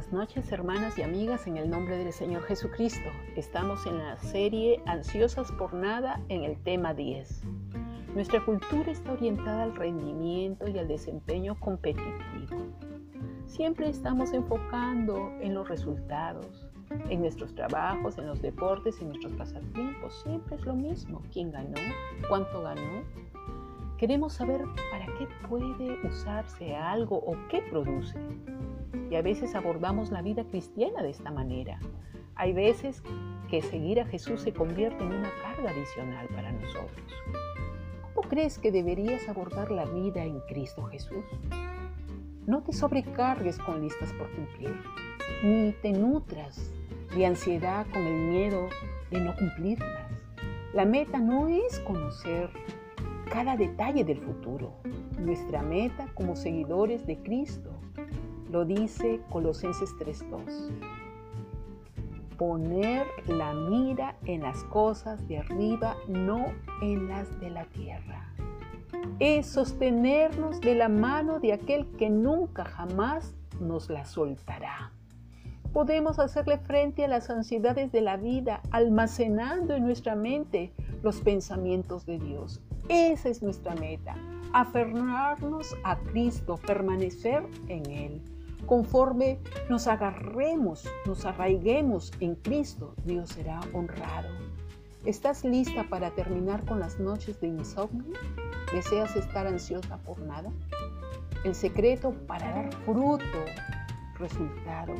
Buenas noches hermanas y amigas en el nombre del Señor Jesucristo. Estamos en la serie Ansiosas por nada en el tema 10. Nuestra cultura está orientada al rendimiento y al desempeño competitivo. Siempre estamos enfocando en los resultados, en nuestros trabajos, en los deportes, en nuestros pasatiempos. Siempre es lo mismo. ¿Quién ganó? ¿Cuánto ganó? Queremos saber para qué puede usarse algo o qué produce. Y a veces abordamos la vida cristiana de esta manera. Hay veces que seguir a Jesús se convierte en una carga adicional para nosotros. ¿Cómo crees que deberías abordar la vida en Cristo Jesús? No te sobrecargues con listas por cumplir, ni te nutras de ansiedad con el miedo de no cumplirlas. La meta no es conocer cada detalle del futuro. Nuestra meta como seguidores de Cristo lo dice Colosenses 3.2. Poner la mira en las cosas de arriba, no en las de la tierra. Es sostenernos de la mano de aquel que nunca jamás nos la soltará. Podemos hacerle frente a las ansiedades de la vida almacenando en nuestra mente los pensamientos de Dios. Esa es nuestra meta, aferrarnos a Cristo, permanecer en Él. Conforme nos agarremos, nos arraiguemos en Cristo, Dios será honrado. ¿Estás lista para terminar con las noches de insomnio? ¿Deseas estar ansiosa por nada? El secreto para dar fruto, resultado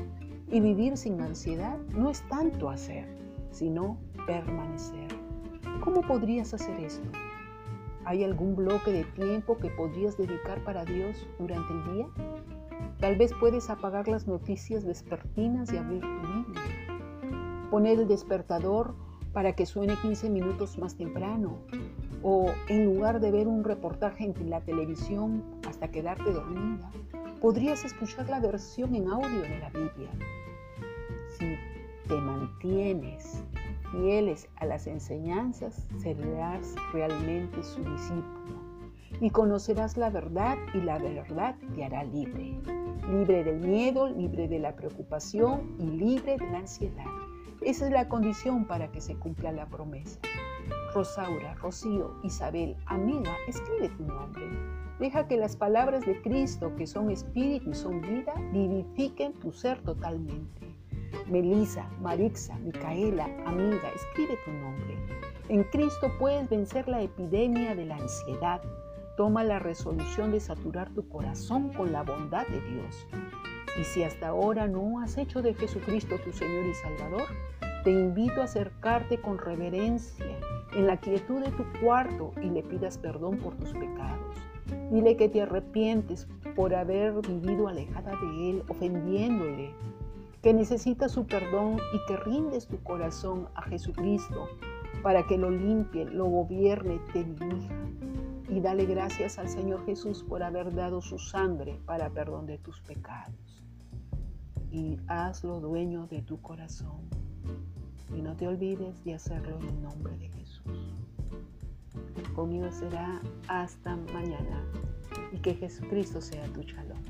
y vivir sin ansiedad no es tanto hacer, sino permanecer. ¿Cómo podrías hacer esto? ¿Hay algún bloque de tiempo que podrías dedicar para Dios durante el día? Tal vez puedes apagar las noticias vespertinas y abrir tu Biblia. Poner el despertador para que suene 15 minutos más temprano. O en lugar de ver un reportaje en la televisión hasta quedarte dormida, podrías escuchar la versión en audio de la Biblia. Si te mantienes fieles a las enseñanzas, serás realmente su discípulo y conocerás la verdad y la verdad te hará libre. Libre del miedo, libre de la preocupación y libre de la ansiedad. Esa es la condición para que se cumpla la promesa. Rosaura, Rocío, Isabel, amiga, escribe tu nombre. Deja que las palabras de Cristo, que son espíritu y son vida, vivifiquen tu ser totalmente. Melisa, Marixa, Micaela, amiga, escribe tu nombre. En Cristo puedes vencer la epidemia de la ansiedad. Toma la resolución de saturar tu corazón con la bondad de Dios. Y si hasta ahora no has hecho de Jesucristo tu Señor y Salvador, te invito a acercarte con reverencia en la quietud de tu cuarto y le pidas perdón por tus pecados. Dile que te arrepientes por haber vivido alejada de Él, ofendiéndole, que necesitas su perdón y que rindes tu corazón a Jesucristo para que lo limpie, lo gobierne, te dirija. Y dale gracias al Señor Jesús por haber dado su sangre para perdón de tus pecados. Y hazlo dueño de tu corazón. Y no te olvides de hacerlo en el nombre de Jesús. Conmigo será hasta mañana y que Jesucristo sea tu chalón.